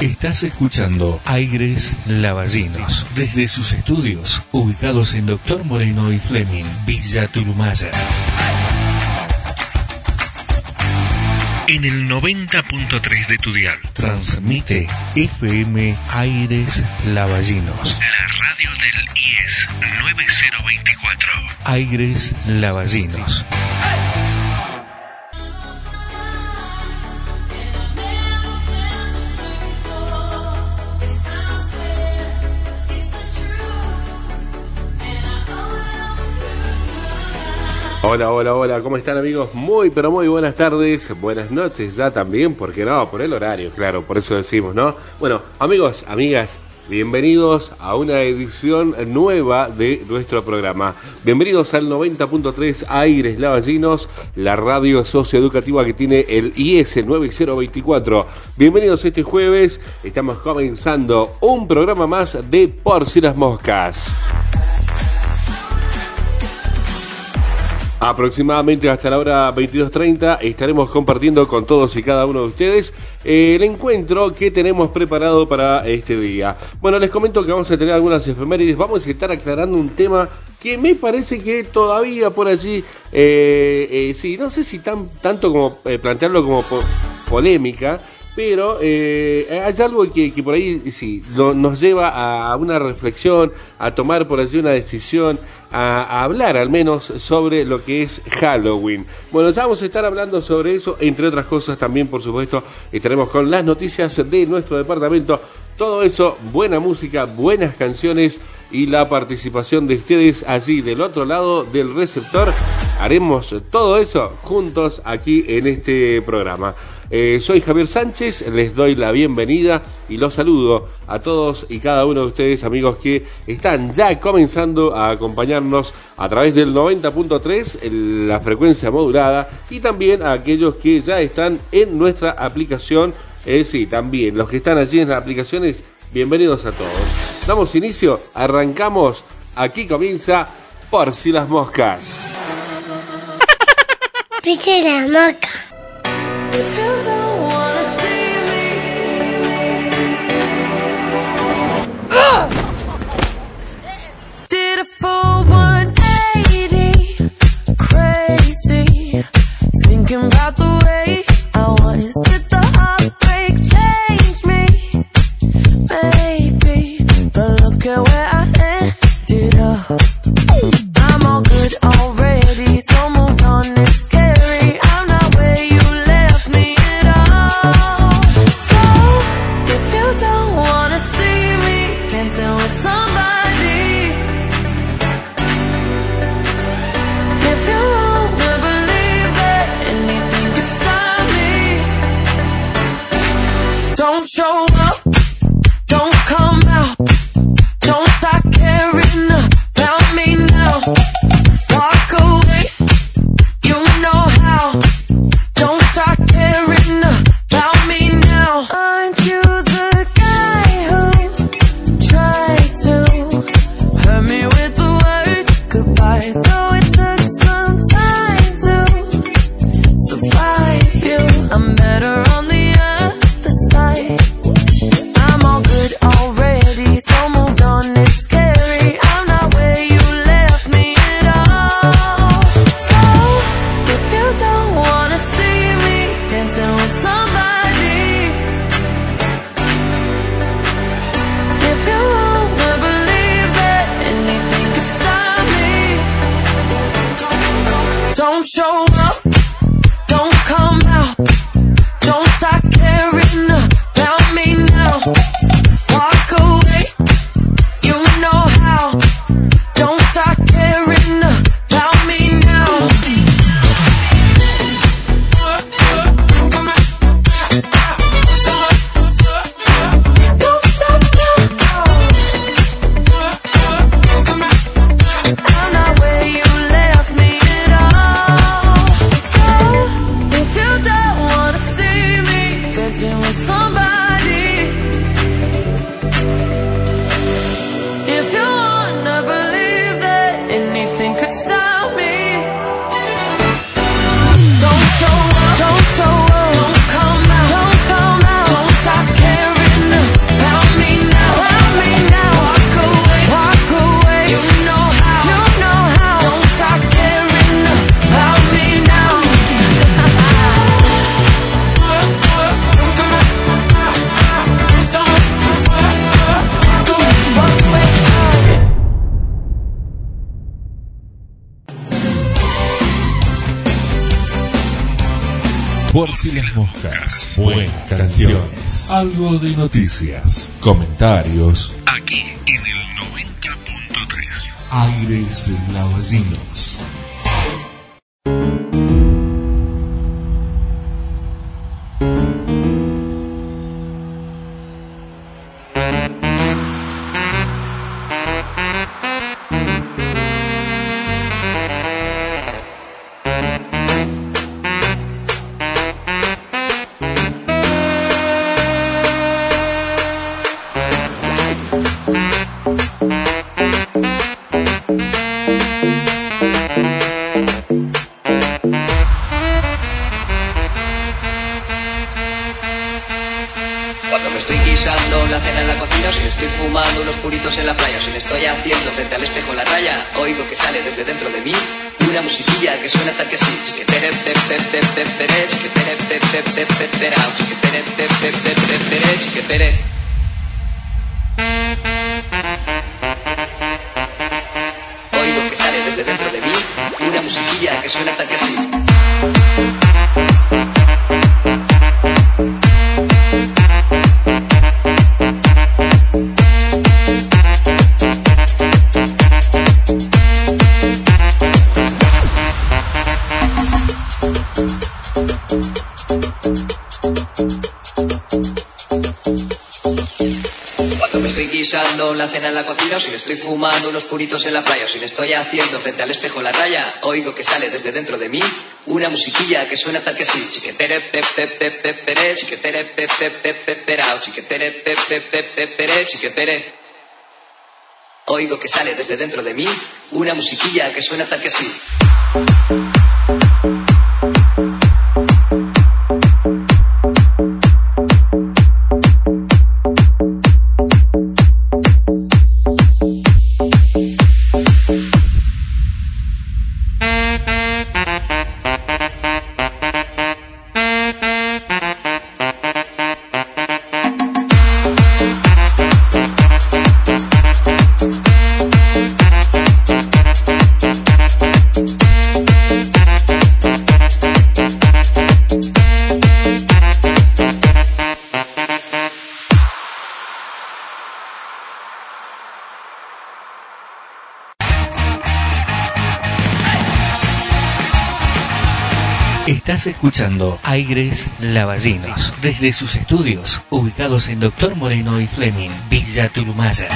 Estás escuchando Aires Lavallinos desde sus estudios ubicados en Doctor Moreno y Fleming, Villa Turumaya. En el 90.3 de tu dial. Transmite FM Aires Lavallinos. La radio del IES 9024. Aires Lavallinos. Hola, hola, hola, ¿cómo están amigos? Muy, pero muy buenas tardes, buenas noches ya también, porque no, por el horario, claro, por eso decimos, ¿no? Bueno, amigos, amigas, bienvenidos a una edición nueva de nuestro programa. Bienvenidos al 90.3 Aires Lavallinos, la radio socioeducativa que tiene el IS 9024. Bienvenidos este jueves, estamos comenzando un programa más de Por las moscas. Aproximadamente hasta la hora 22.30 estaremos compartiendo con todos y cada uno de ustedes eh, el encuentro que tenemos preparado para este día. Bueno, les comento que vamos a tener algunas efemérides, vamos a estar aclarando un tema que me parece que todavía por allí, eh, eh, sí, no sé si tan, tanto como plantearlo como polémica, pero eh, hay algo que, por ahí sí nos lleva a una reflexión, a tomar por allí una decisión, a, hablar al menos sobre lo que es Halloween. Bueno, ya vamos a estar hablando sobre eso, entre otras cosas también, por supuesto, estaremos con las noticias de nuestro departamento. Todo eso, buena música, buenas canciones y la participación de ustedes allí del otro lado del receptor. Haremos todo eso juntos aquí en este programa. Eh, soy Javier Sánchez, les doy la bienvenida y los saludo a todos y cada uno de ustedes, amigos, que están ya comenzando a acompañarnos a través del 90.3, la frecuencia modulada, y también a aquellos que ya están en nuestra aplicación. Eh, sí, también los que están allí en las aplicaciones, bienvenidos a todos. Damos inicio, arrancamos, aquí comienza Por si las moscas. Por si las moscas. But look at where I ended up noticias. Comentarios. Aquí en el 90.3. Aires Lavallinos. Frente al espejo la raya, oigo que sale desde dentro de mí una musiquilla que suena tal que así. Chiquetere, pe, pe, pe, pe, pere, chiquetere, pe, pe, pe, pe, perao, chiquetere, pe, pe, pe, pe, pere, chiquetere. Oigo que sale desde dentro de mí una musiquilla que suena tal que así. Estás escuchando Aires Lavallinos desde sus estudios ubicados en Doctor Moreno y Fleming, Villa Turumaya.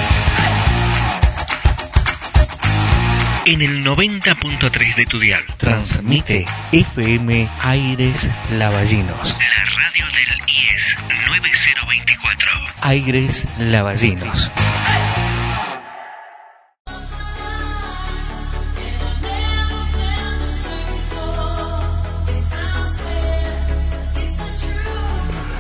En el 90.3 de tu dial transmite FM Aires Lavallinos. La radio del IES 9024. Aires Lavallinos.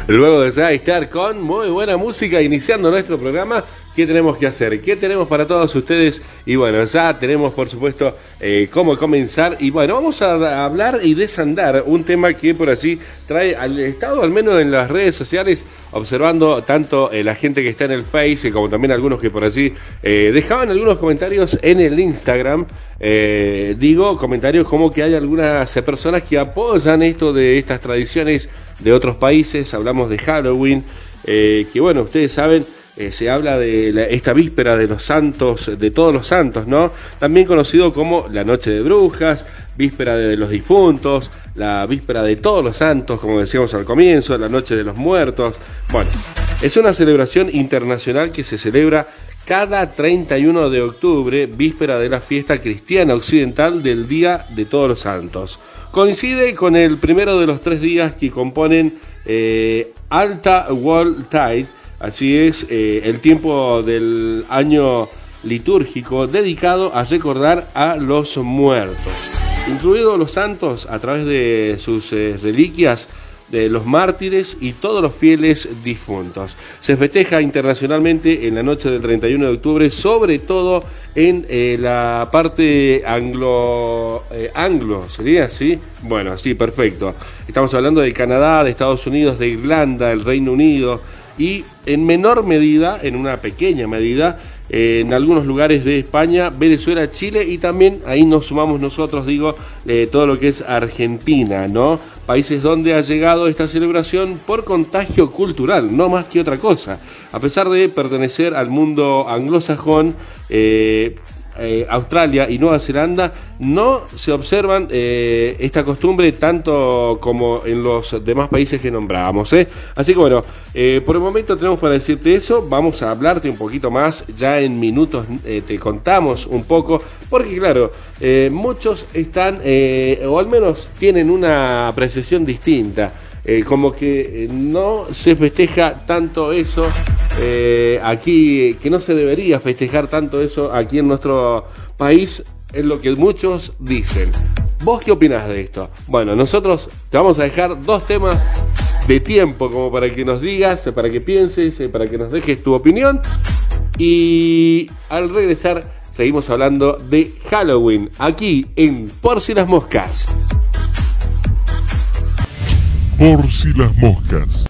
Luego de ya estar con muy buena música iniciando nuestro programa, ¿qué tenemos que hacer? ¿Qué tenemos para todos ustedes? Y bueno, ya tenemos por supuesto eh, cómo comenzar. Y bueno, vamos a hablar y desandar un tema que por allí trae al Estado, al menos en las redes sociales, observando tanto eh, la gente que está en el Face como también algunos que por allí eh, dejaban algunos comentarios en el Instagram. Eh, digo, comentarios como que hay algunas personas que apoyan esto de estas tradiciones de otros países, hablamos de Halloween, eh, que bueno, ustedes saben, eh, se habla de esta víspera de los santos, de todos los santos, ¿no? También conocido como la noche de brujas, víspera de los difuntos, la víspera de todos los santos, como decíamos al comienzo, la noche de los muertos. Bueno, es una celebración internacional que se celebra cada 31 de octubre, víspera de la fiesta cristiana occidental del Día de Todos los Santos. Coincide con el primero de los tres días que componen eh, Alta World Tide, así es eh, el tiempo del año litúrgico dedicado a recordar a los muertos, incluidos los santos a través de sus eh, reliquias de los mártires y todos los fieles difuntos. Se festeja internacionalmente en la noche del 31 de octubre, sobre todo en eh, la parte anglo, eh, anglo, ¿sería así? Bueno, sí, perfecto. Estamos hablando de Canadá, de Estados Unidos, de Irlanda, el Reino Unido y en menor medida, en una pequeña medida, en algunos lugares de España, Venezuela, Chile y también ahí nos sumamos nosotros, digo, eh, todo lo que es Argentina, ¿no? Países donde ha llegado esta celebración por contagio cultural, no más que otra cosa. A pesar de pertenecer al mundo anglosajón, eh, eh, Australia y Nueva Zelanda no se observan eh, esta costumbre tanto como en los demás países que nombrábamos. ¿eh? Así que bueno, por el momento tenemos para decirte eso, vamos a hablarte un poquito más, ya en minutos te contamos un poco, porque claro, muchos están, o al menos tienen una apreciación distinta. Eh, como que eh, no se festeja tanto eso eh, aquí, que no se debería festejar tanto eso aquí en nuestro país, es lo que muchos dicen. ¿Vos qué opinás de esto? Bueno, nosotros te vamos a dejar dos temas de tiempo como para que nos digas, para que pienses, para que nos dejes tu opinión. Y al regresar seguimos hablando de Halloween aquí en Por si las moscas. Por si las moscas.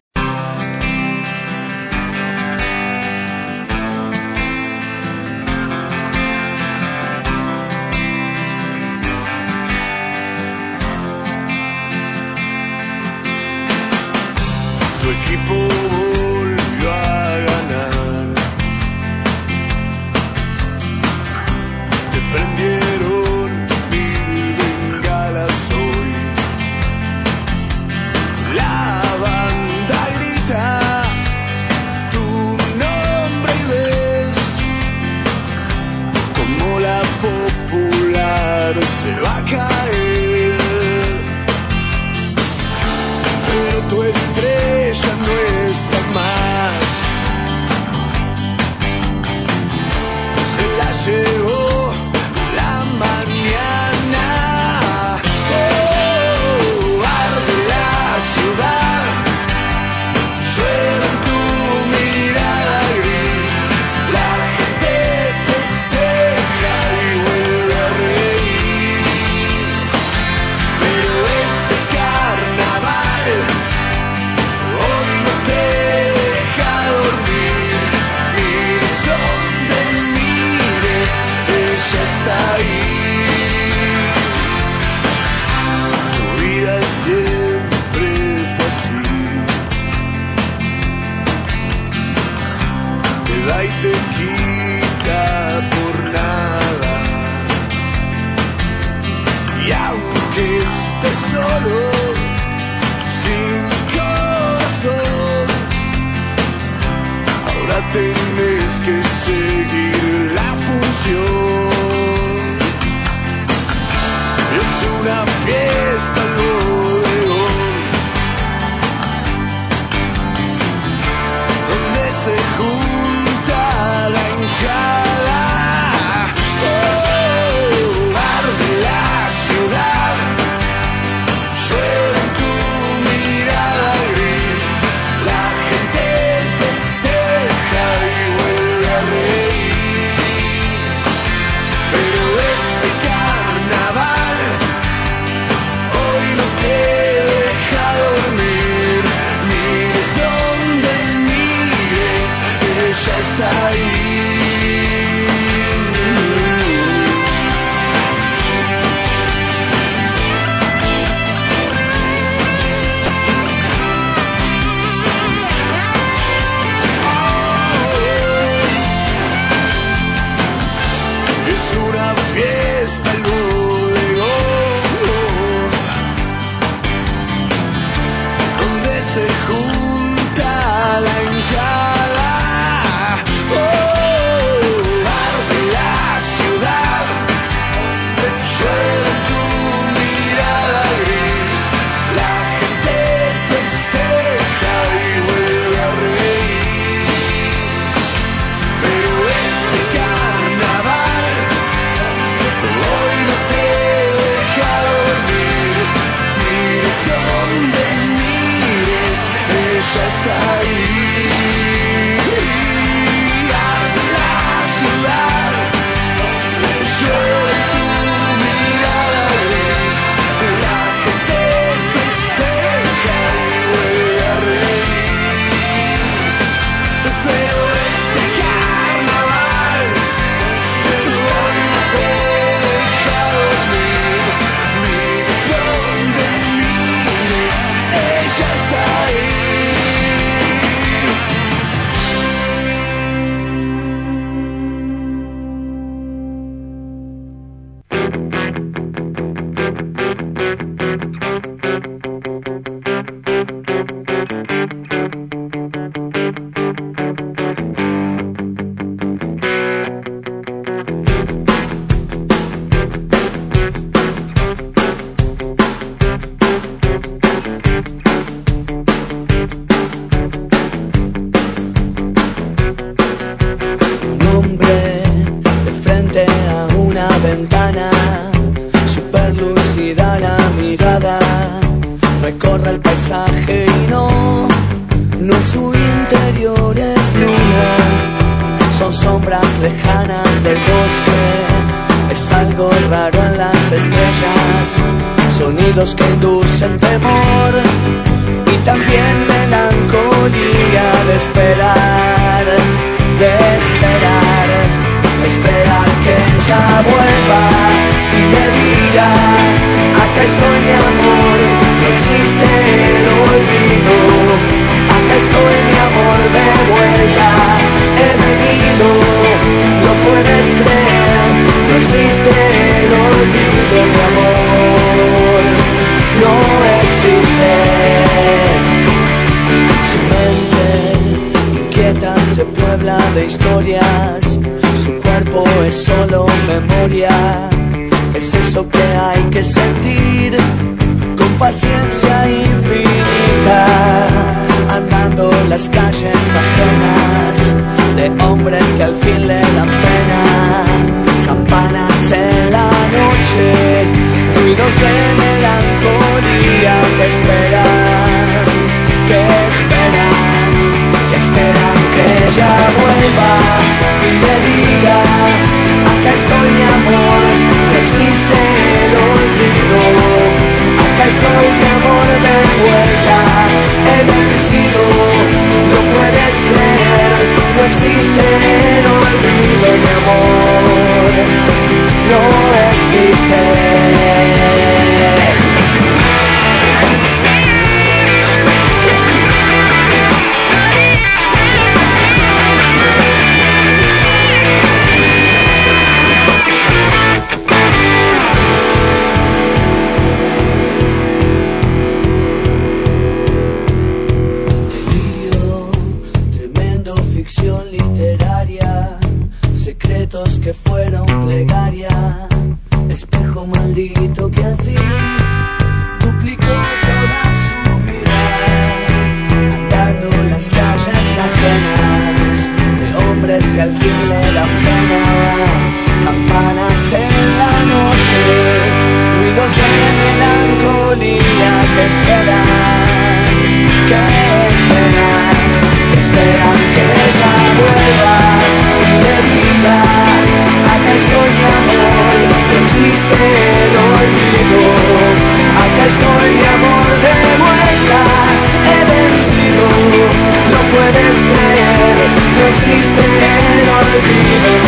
No existe el olvido,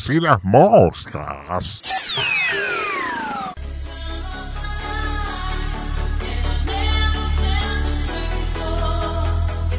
si las moscas.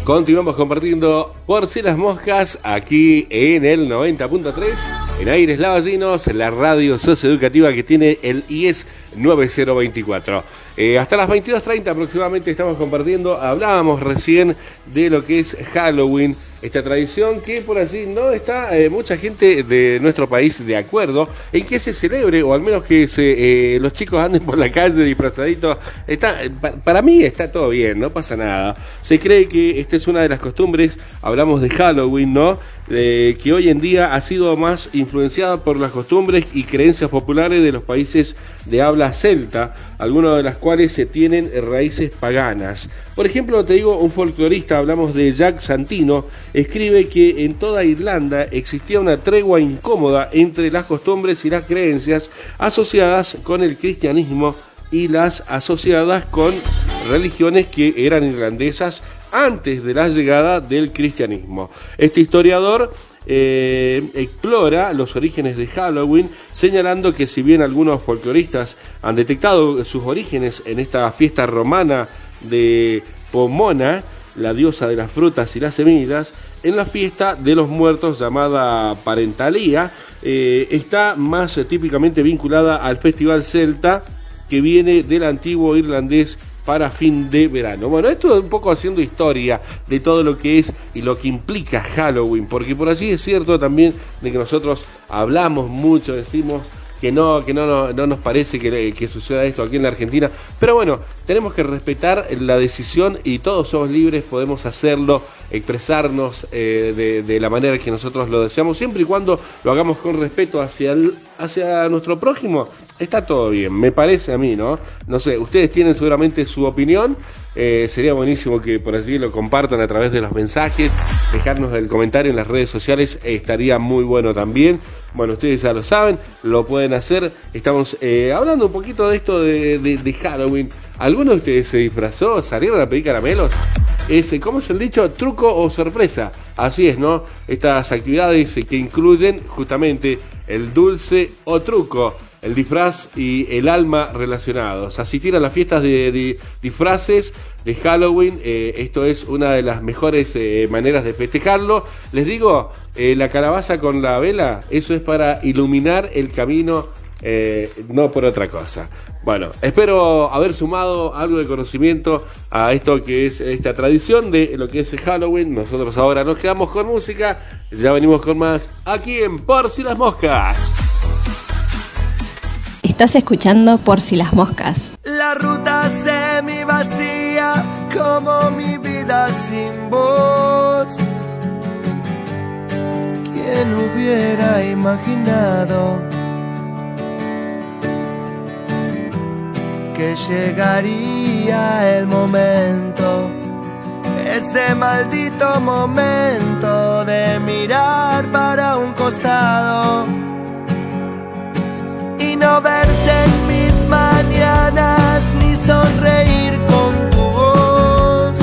Continuamos compartiendo por si las moscas aquí en el 90.3 en Aires Lavallanos, la radio socioeducativa que tiene el IES 9024. Eh, hasta las 22.30 aproximadamente estamos compartiendo, hablábamos recién de lo que es Halloween, esta tradición que por allí no está eh, mucha gente de nuestro país de acuerdo en que se celebre o al menos que eh, los chicos anden por la calle disfrazaditos. Está, pa- para mí está todo bien, no pasa nada. Se cree que esta es una de las costumbres, hablamos de Halloween, ¿no? Que hoy en día ha sido más influenciada por las costumbres y creencias populares de los países de habla celta, algunas de las cuales se tienen raíces paganas. Por ejemplo, te digo, un folclorista, hablamos de Jack Santino, escribe que en toda Irlanda existía una tregua incómoda entre las costumbres y las creencias asociadas con el cristianismo y las asociadas con religiones que eran irlandesas antes de la llegada del cristianismo. Este historiador eh, explora los orígenes de Halloween, señalando que si bien algunos folcloristas han detectado sus orígenes en esta fiesta romana de Pomona, la diosa de las frutas y las semillas, en la fiesta de los muertos llamada Parentalía, eh, está más eh, típicamente vinculada al festival celta que viene del antiguo irlandés para fin de verano. Bueno, esto es un poco haciendo historia de todo lo que es y lo que implica Halloween, porque por allí es cierto también de que nosotros hablamos mucho, decimos que no, que no, no, no nos parece que, suceda esto aquí en la Argentina. Pero bueno, tenemos que respetar la decisión y todos somos libres, podemos hacerlo, expresarnos eh, de, de, la manera que nosotros lo deseamos, siempre y cuando lo hagamos con respeto hacia, el, hacia nuestro prójimo. Está todo bien, me parece a mí, ¿no? No sé, ustedes tienen seguramente su opinión. Eh, sería buenísimo que por allí lo compartan a través de los mensajes, dejarnos el comentario en las redes sociales, eh, estaría muy bueno también. Bueno, ustedes ya lo saben, lo pueden hacer. Estamos eh, hablando un poquito de esto de, Halloween. ¿Alguno de ustedes se disfrazó? ¿Salieron a pedir caramelos? Es, ¿Cómo es el dicho? Truco o sorpresa. Así es, ¿no? Estas actividades que incluyen justamente el dulce o truco el disfraz y el alma relacionados. Asistir a las fiestas de, disfraces de Halloween, eh, esto es una de las mejores eh, maneras de festejarlo. Les digo, eh, la calabaza con la vela, eso es para iluminar el camino, no por otra cosa. Bueno, espero haber sumado algo de conocimiento a esto que es esta tradición de lo que es Halloween. Nosotros ahora nos quedamos con música, ya venimos con más aquí en Por si las moscas. Estás escuchando Por si las moscas. La ruta semi vacía como mi vida sin voz. ¿Quién hubiera imaginado que llegaría el momento? Ese maldito momento de mirar para un costado no verte en mis mañanas ni sonreír con tu voz.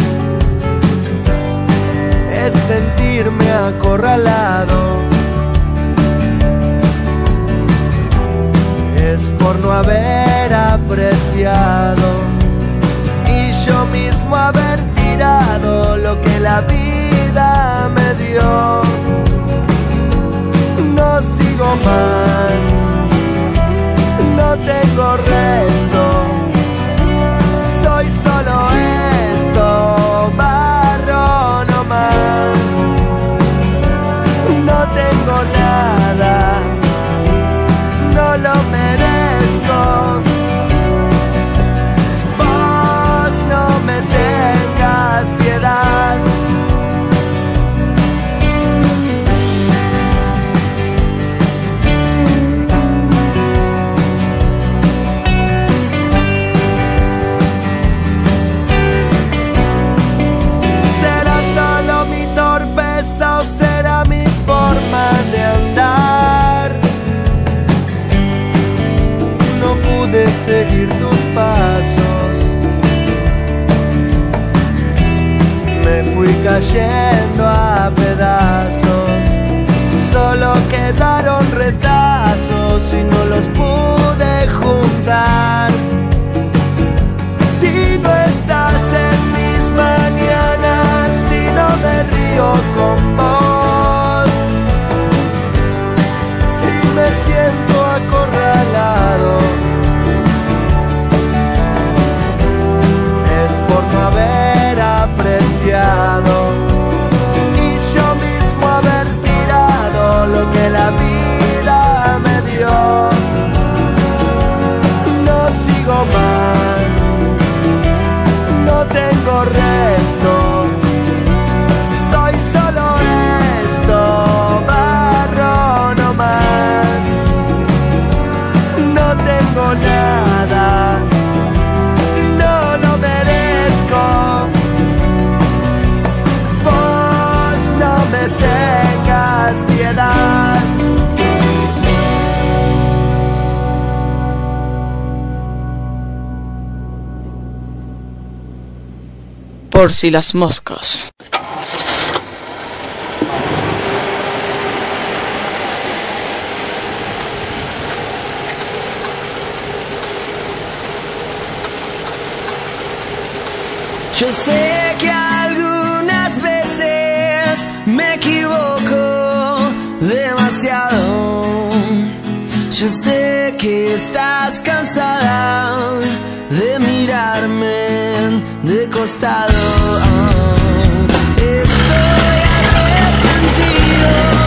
Es sentirme acorralado. Es por no haber apreciado y yo mismo haber tirado lo que la vida me dio. No sigo más no tengo resto, cayendo a pedazos. Solo quedaron retazos y no los pude resto. por si las moscas. Yo sé que algunas veces me equivoco demasiado. Yo sé que estás cansada de mirarme de costado. Ah, estoy arrepentido.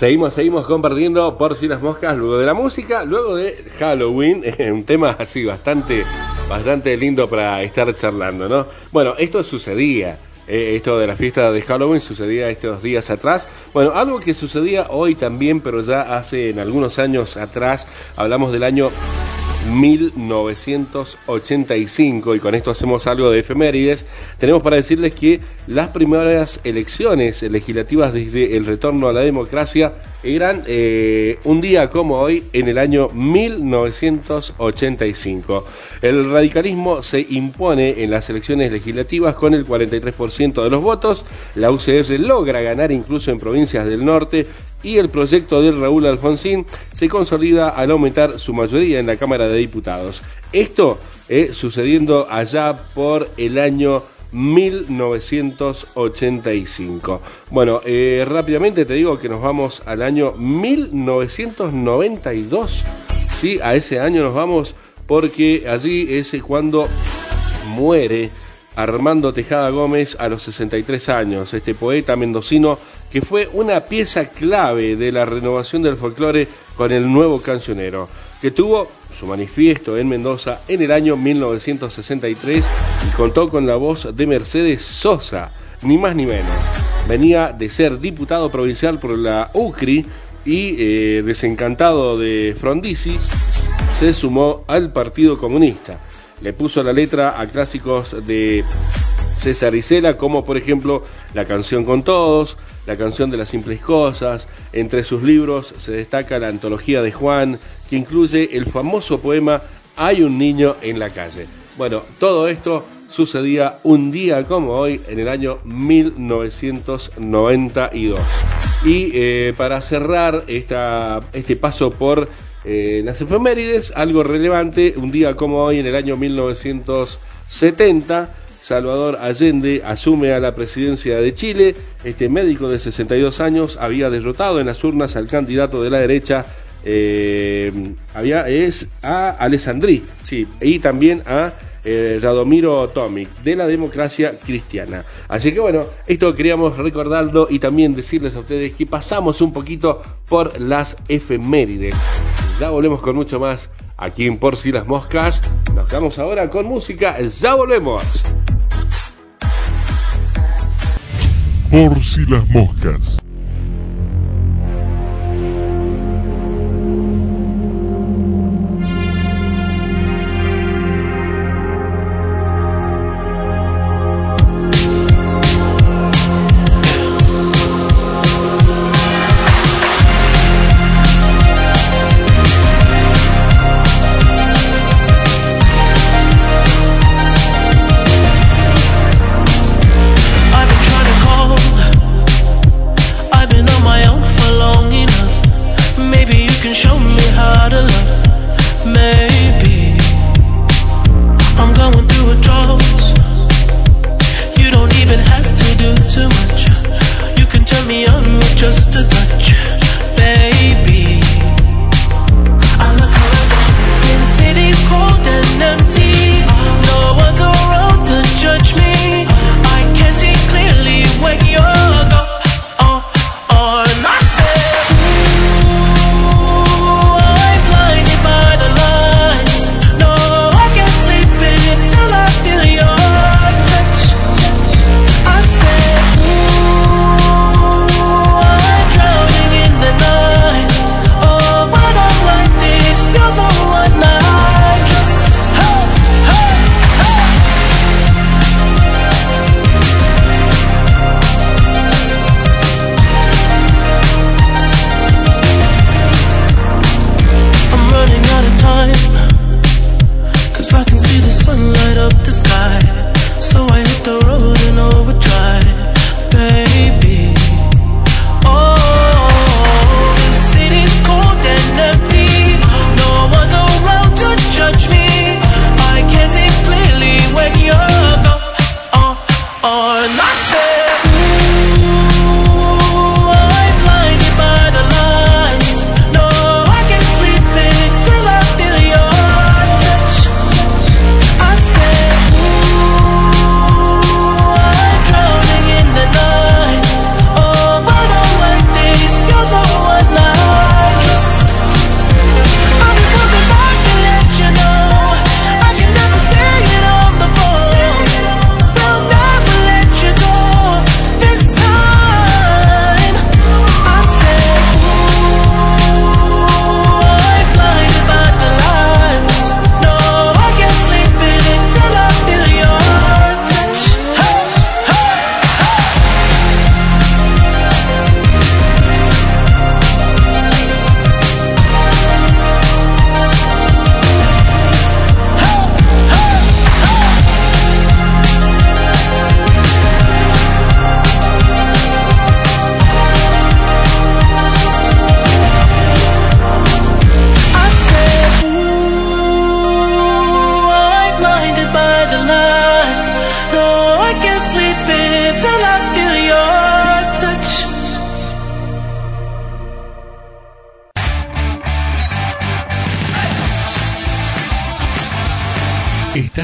Seguimos, seguimos compartiendo por si las moscas, luego de la música, luego de Halloween, un tema así bastante, bastante lindo para estar charlando, ¿no? Bueno, esto sucedía, eh, esto de la fiesta de Halloween sucedía estos días atrás. Bueno, algo que sucedía hoy también, pero ya hace en algunos años atrás, hablamos del año 1985 y con esto hacemos algo de efemérides, tenemos para decirles que las primeras elecciones legislativas desde el retorno a la democracia eran eh, un día como hoy en el año 1985. El radicalismo se impone en las elecciones legislativas con el 43% de los votos, la UCR logra ganar incluso en provincias del norte y el proyecto de Raúl Alfonsín se consolida al aumentar su mayoría en la Cámara de Diputados. Esto eh, sucediendo allá por el año 1985. Bueno, eh, rápidamente te digo que nos vamos al año 1992. Sí, a ese año nos vamos porque allí es cuando muere Armando Tejada Gómez a los 63 años, este poeta mendocino que fue una pieza clave de la renovación del folclore con el nuevo cancionero, que tuvo su manifiesto en Mendoza en el año 1963 y contó con la voz de Mercedes Sosa, ni más ni menos. Venía de ser diputado provincial por la UCRI y eh, desencantado de Frondizi, se sumó al Partido Comunista. Le puso la letra a clásicos de César Isela, como por ejemplo La canción con todos, La canción de las simples cosas. Entre sus libros se destaca la antología de Juan, que incluye el famoso poema Hay un niño en la calle. Bueno, todo esto sucedía un día como hoy, en el año 1992. Y eh, para cerrar esta, este paso por eh, las efemérides, algo relevante, un día como hoy, en el año 1970, Salvador Allende asume a la presidencia de Chile. Este médico de 62 años había derrotado en las urnas al candidato de la derecha, eh, había, es a Alessandri, sí, y también a eh, Radomiro Tomic, de la democracia cristiana. Así que bueno, esto queríamos recordarlo y también decirles a ustedes que pasamos un poquito por las efemérides. Ya volvemos con mucho más aquí en Por si las moscas. Nos quedamos ahora con música. Ya volvemos. Por si las moscas.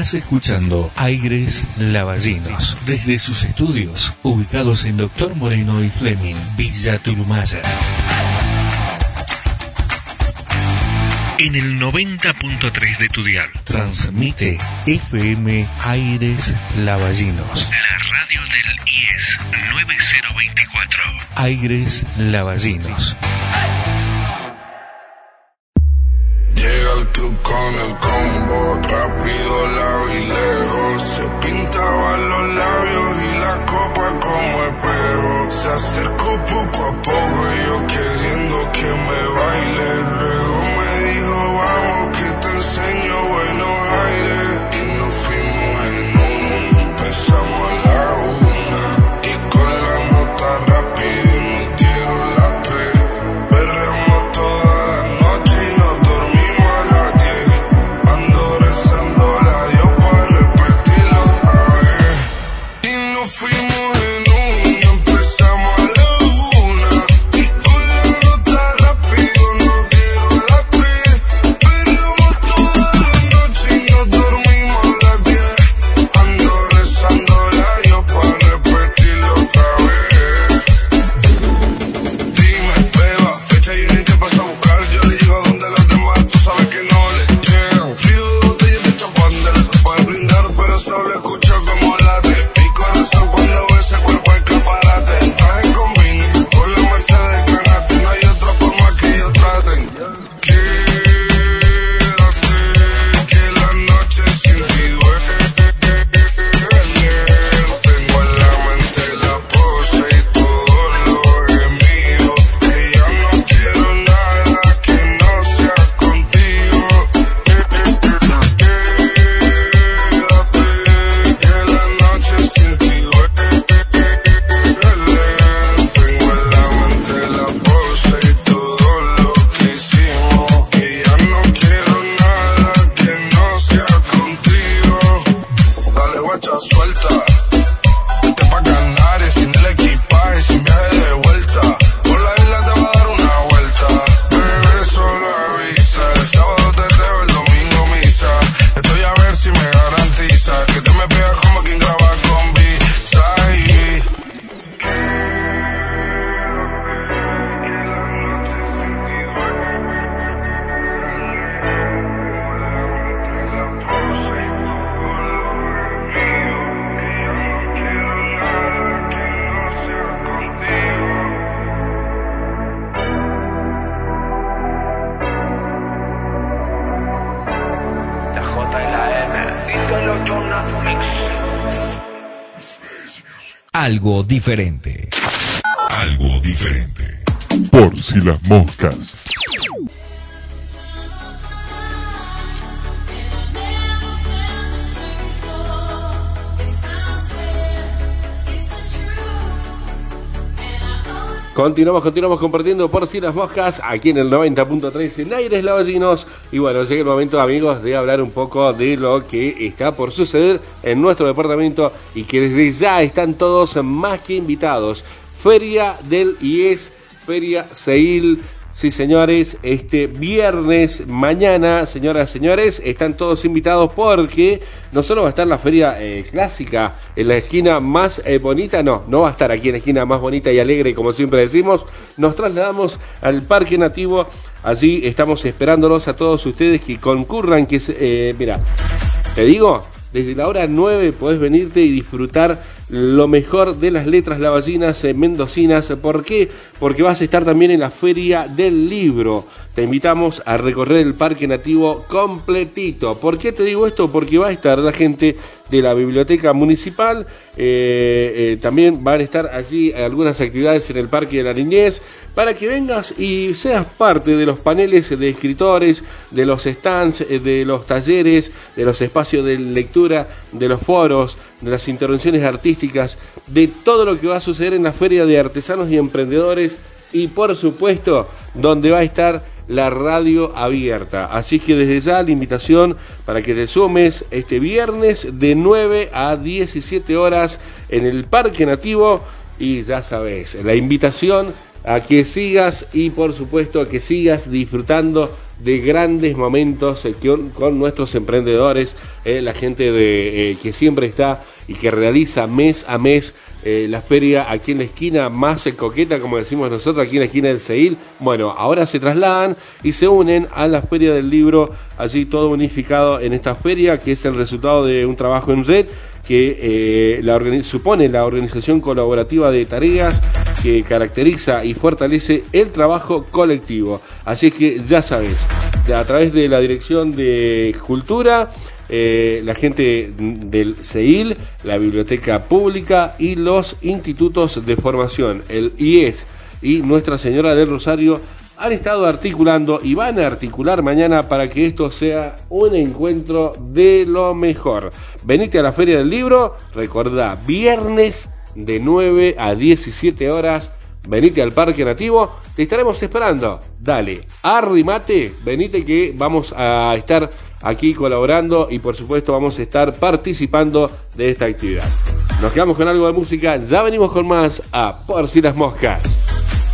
Estás escuchando Aires Lavallinos desde sus estudios ubicados en Doctor Moreno y Fleming, Villa Turumaya. En el 90.3 de tu dial. Transmite FM Aires Lavallinos. La radio del IES 9024. Aires Lavallinos. Llega el club con el diferente. Algo diferente. Por si las moscas. Continuamos, continuamos compartiendo por si las moscas aquí en el 90.3 en Aires Lavallinos. Y bueno, llega el momento, amigos, de hablar un poco de lo que está por suceder en nuestro departamento y que desde ya están todos más que invitados. Feria del IES, Feria Seil. Sí, señores, este viernes, mañana, señoras y señores, están todos invitados porque no solo va a estar la feria eh, clásica en la esquina más eh, bonita, no, no va a estar aquí en la esquina más bonita y alegre, como siempre decimos, nos trasladamos al Parque Nativo, allí estamos esperándolos a todos ustedes que concurran, que, eh, mira, te digo, desde la hora 9 podés venirte y disfrutar lo mejor de las letras lavallinas eh, mendocinas. ¿Por qué? Porque vas a estar también en la Feria del Libro. Te invitamos a recorrer el Parque Nativo completito. ¿Por qué te digo esto? Porque va a estar la gente de la Biblioteca Municipal. eh, eh, también van a estar allí algunas actividades en el Parque de la Niñez para que vengas y seas parte de los paneles de escritores, de los stands, eh, de los talleres, de los espacios de lectura, de los foros, de las intervenciones artísticas, de todo lo que va a suceder en la Feria de Artesanos y Emprendedores y por supuesto donde va a estar la radio abierta. Así que desde ya la invitación para que te sumes este viernes de 9 a 17 horas en el Parque Nativo y ya sabes, la invitación a que sigas y por supuesto a que sigas disfrutando de grandes momentos eh, con, nuestros emprendedores, eh, la gente de, eh, que siempre está y que realiza mes a mes eh, la feria aquí en la esquina más coqueta, como decimos nosotros, aquí en la esquina del Seil. Bueno, ahora se trasladan y se unen a la feria del libro, allí todo unificado en esta feria, que es el resultado de un trabajo en red que eh, supone la organización colaborativa de tareas que caracteriza y fortalece el trabajo colectivo. Así que ya sabes, a través de la Dirección de Cultura, eh, la gente del CEIL, la Biblioteca Pública y los institutos de formación, el IES y Nuestra Señora del Rosario, han estado articulando y van a articular mañana para que esto sea un encuentro de lo mejor. Venite a la Feria del Libro, recordá, viernes de 9 a 17 horas. Venite al Parque Nativo, te estaremos esperando. Dale, arrimate, venite que vamos a estar aquí colaborando y por supuesto vamos a estar participando de esta actividad. Nos quedamos con algo de música, ya venimos con más a Por si las moscas.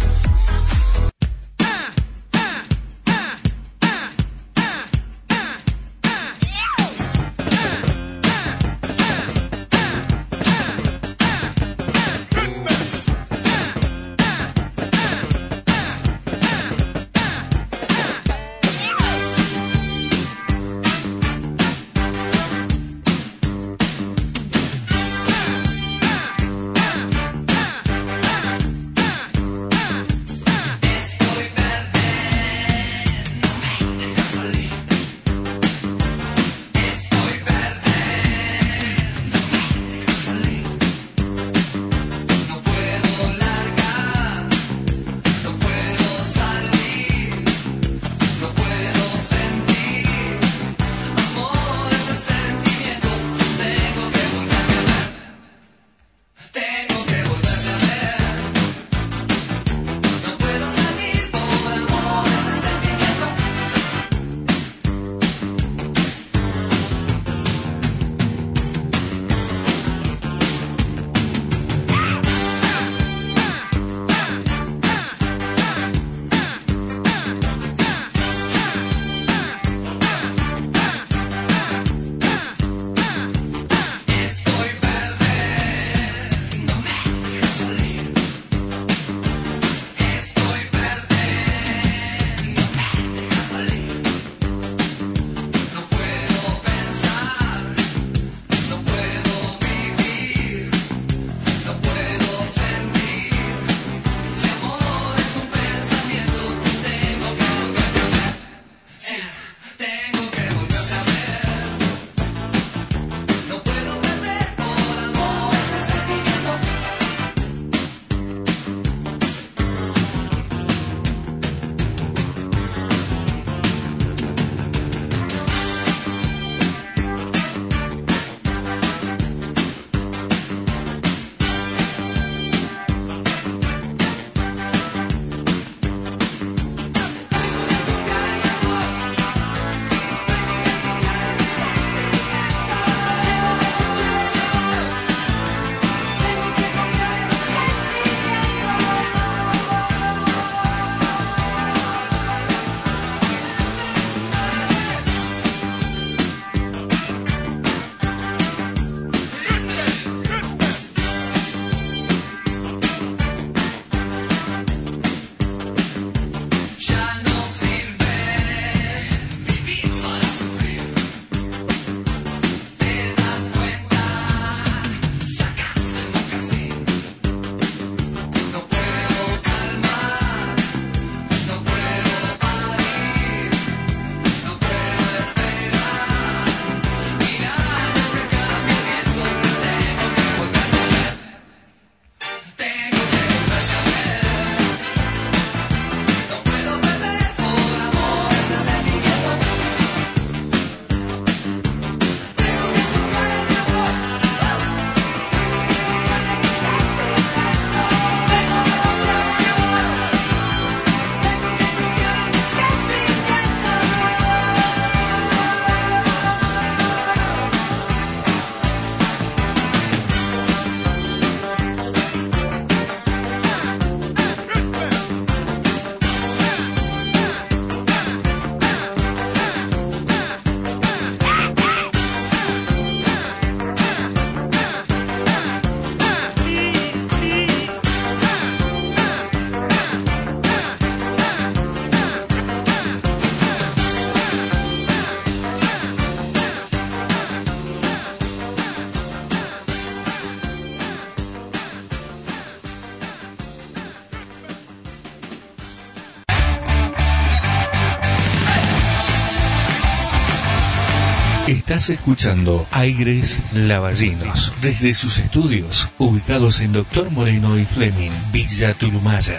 Estás escuchando Aires Lavallinos desde sus estudios ubicados en Doctor Moreno y Fleming, Villa Turumaya.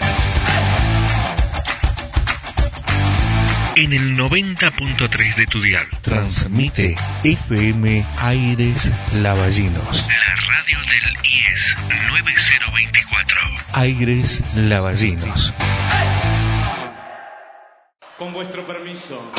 En el 90.3 de tu dial. Transmite FM Aires Lavallinos. La radio del IES 9024. Aires Lavallinos. Con vuestro permiso.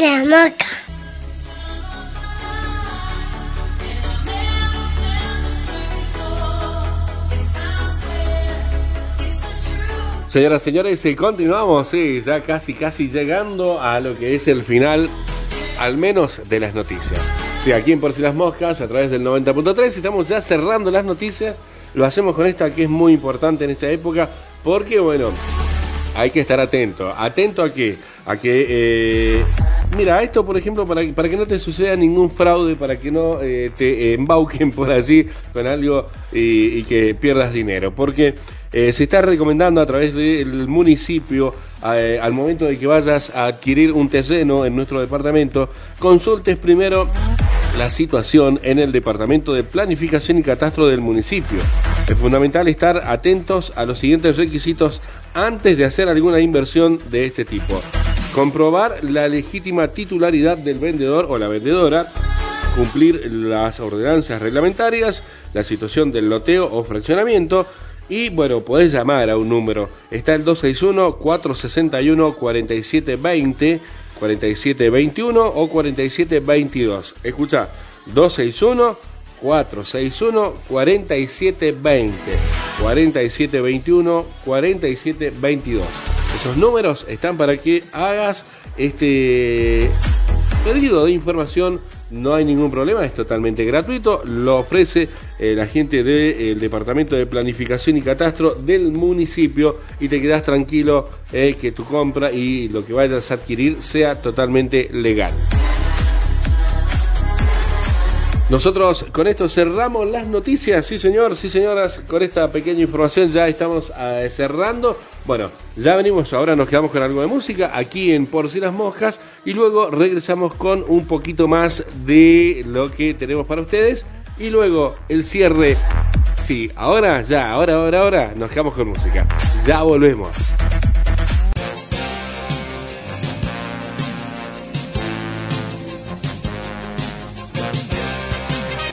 Viste la. Señoras señores, continuamos, sí, ya casi, casi llegando a lo que es el final, al menos de las noticias. Sí, aquí en Por si las Moscas, a través del 90.3, estamos ya cerrando las noticias. Lo hacemos con esta que es muy importante en esta época, porque, bueno, hay que estar atento. ¿Atento a qué? A que, eh, mira, esto, por ejemplo, para, para que no te suceda ningún fraude, para que no eh, te embauquen por allí con algo y, que pierdas dinero. Porque eh, se está recomendando a través del municipio, eh, al momento de que vayas a adquirir un terreno en nuestro departamento, consultes primero la situación en el departamento de planificación y catastro del municipio. Es fundamental estar atentos a los siguientes requisitos antes de hacer alguna inversión de este tipo. Comprobar la legítima titularidad del vendedor o la vendedora, cumplir las ordenanzas reglamentarias, la situación del loteo o fraccionamiento, y bueno, podés llamar a un número. Está el 261-461-4720, 4721 o 4722. Escucha, 261 461 4720 4721 4722. Esos números están para que hagas este pedido de información no hay ningún problema, es totalmente gratuito, lo ofrece eh, la gente del Departamento de Planificación y Catastro del municipio y te quedas tranquilo eh, que tu compra y lo que vayas a adquirir sea totalmente legal. Nosotros con esto cerramos las noticias, sí señor, sí señoras, con esta pequeña información ya estamos eh, cerrando. Bueno, ya venimos, ahora nos quedamos con algo de música aquí en Por si las Moscas y luego regresamos con un poquito más de lo que tenemos para ustedes y luego el cierre. Sí, ahora, ya, ahora, ahora, ahora, nos quedamos con música. Ya volvemos.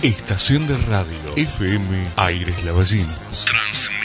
Estación de radio FM Aires Lavallinos. Transmitiendo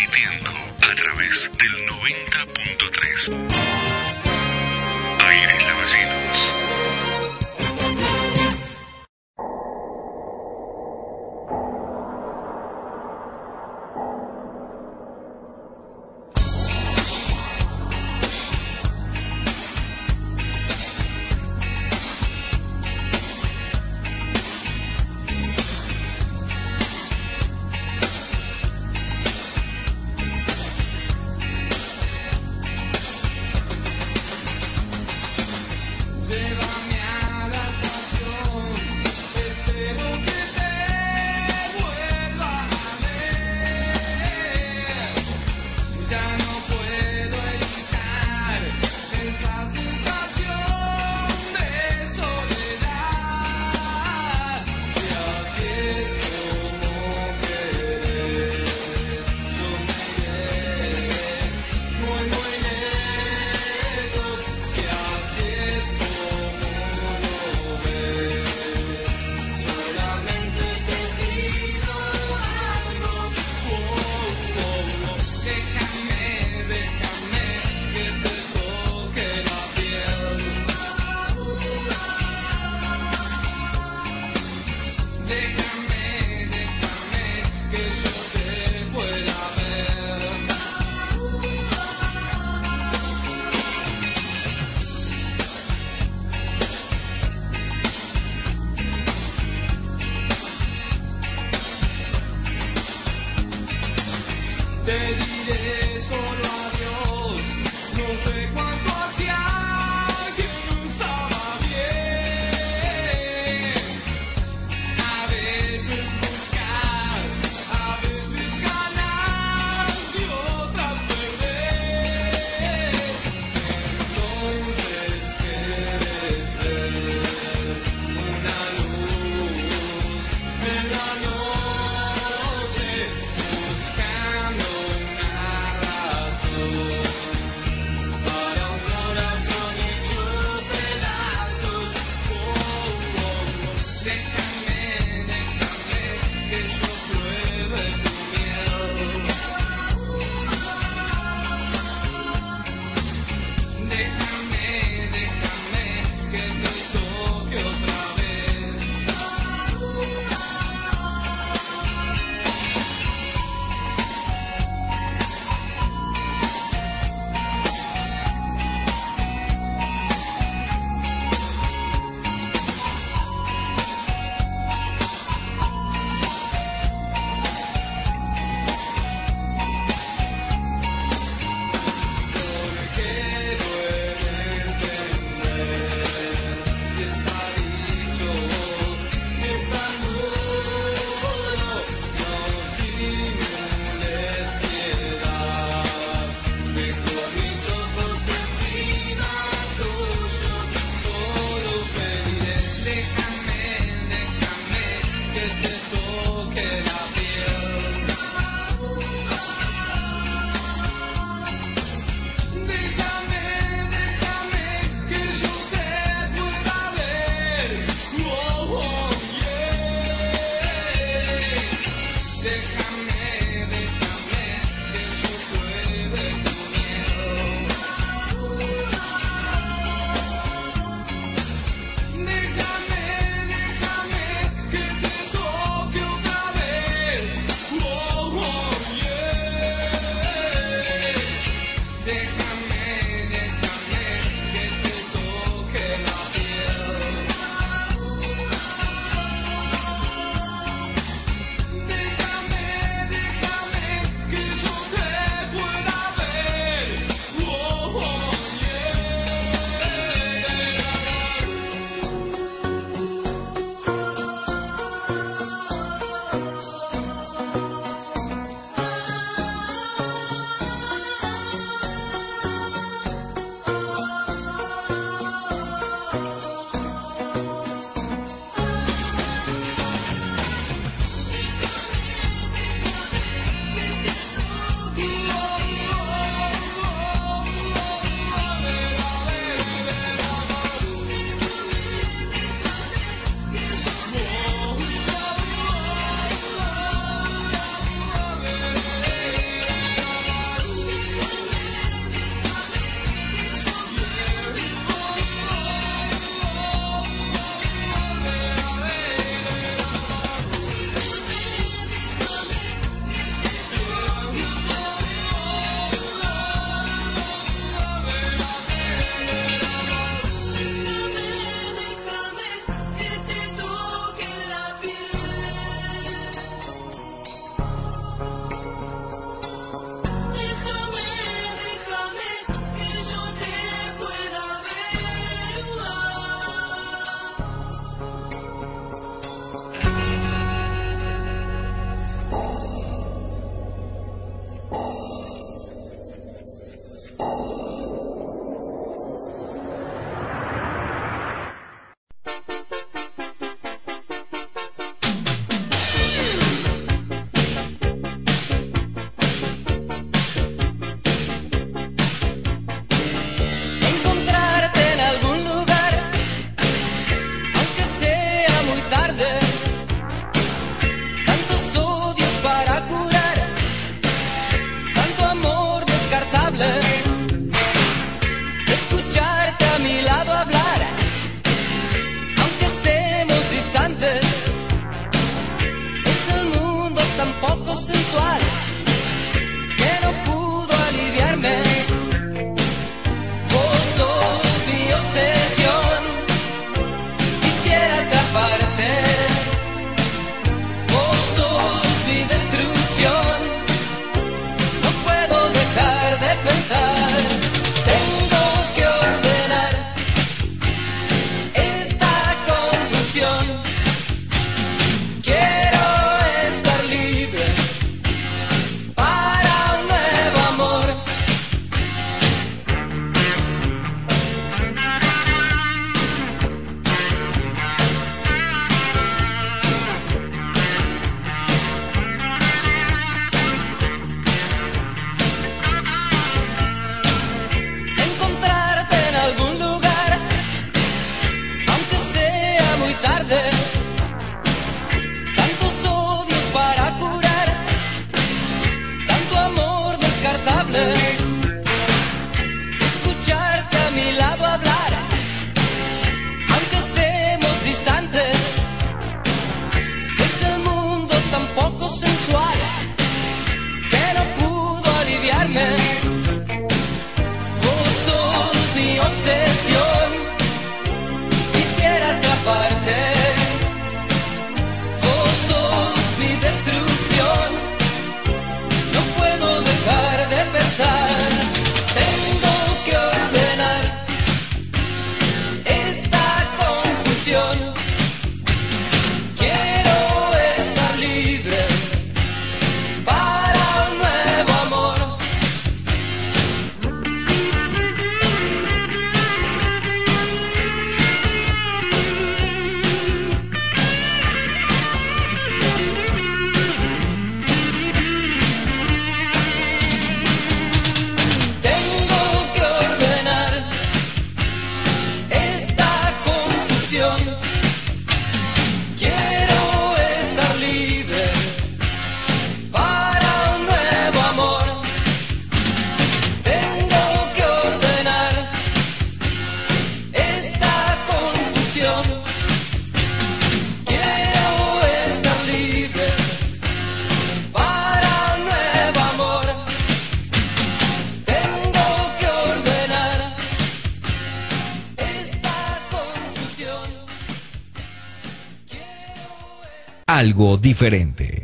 Algo diferente.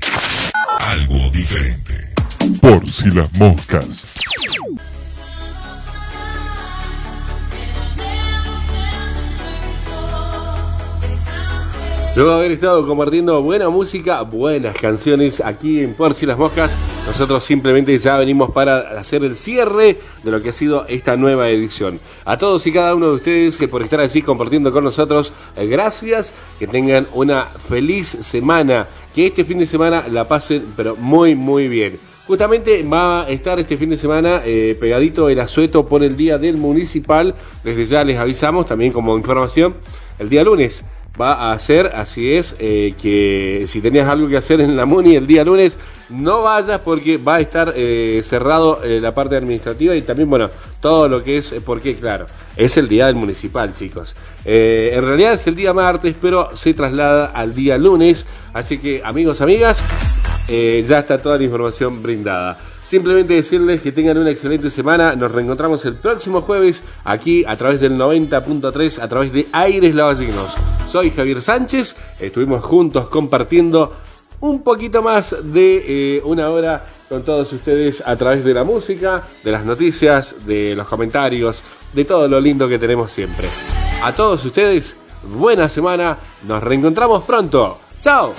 Algo diferente. Por si las moscas. Luego de haber estado compartiendo buena música, buenas canciones aquí en Por si las Moscas, nosotros simplemente ya venimos para hacer el cierre de lo que ha sido esta nueva edición. A todos y cada uno de ustedes que por estar así compartiendo con nosotros, eh, gracias, que tengan una feliz semana, que este fin de semana la pasen pero muy muy bien. Justamente va a estar este fin de semana eh, pegadito el asueto por el día del municipal. Desde ya les avisamos también como información. El día lunes va a ser, así es, eh, que si tenías algo que hacer en la MUNI el día lunes, no vayas porque va a estar eh, cerrado eh, la parte administrativa y también, bueno, todo lo que es, porque claro, es el día del municipal, chicos. En realidad es el día martes, pero se traslada al día lunes, así que amigos, amigas, ya está toda la información brindada. Simplemente decirles que tengan una excelente semana. Nos reencontramos el próximo jueves aquí a través del 90.3, a través de Aires Lavallinos. Soy Javier Sánchez. Estuvimos juntos compartiendo un poquito más de eh, una hora con todos ustedes a través de la música, de las noticias, de los comentarios, de todo lo lindo que tenemos siempre. A todos ustedes, buena semana. Nos reencontramos pronto. ¡Chao!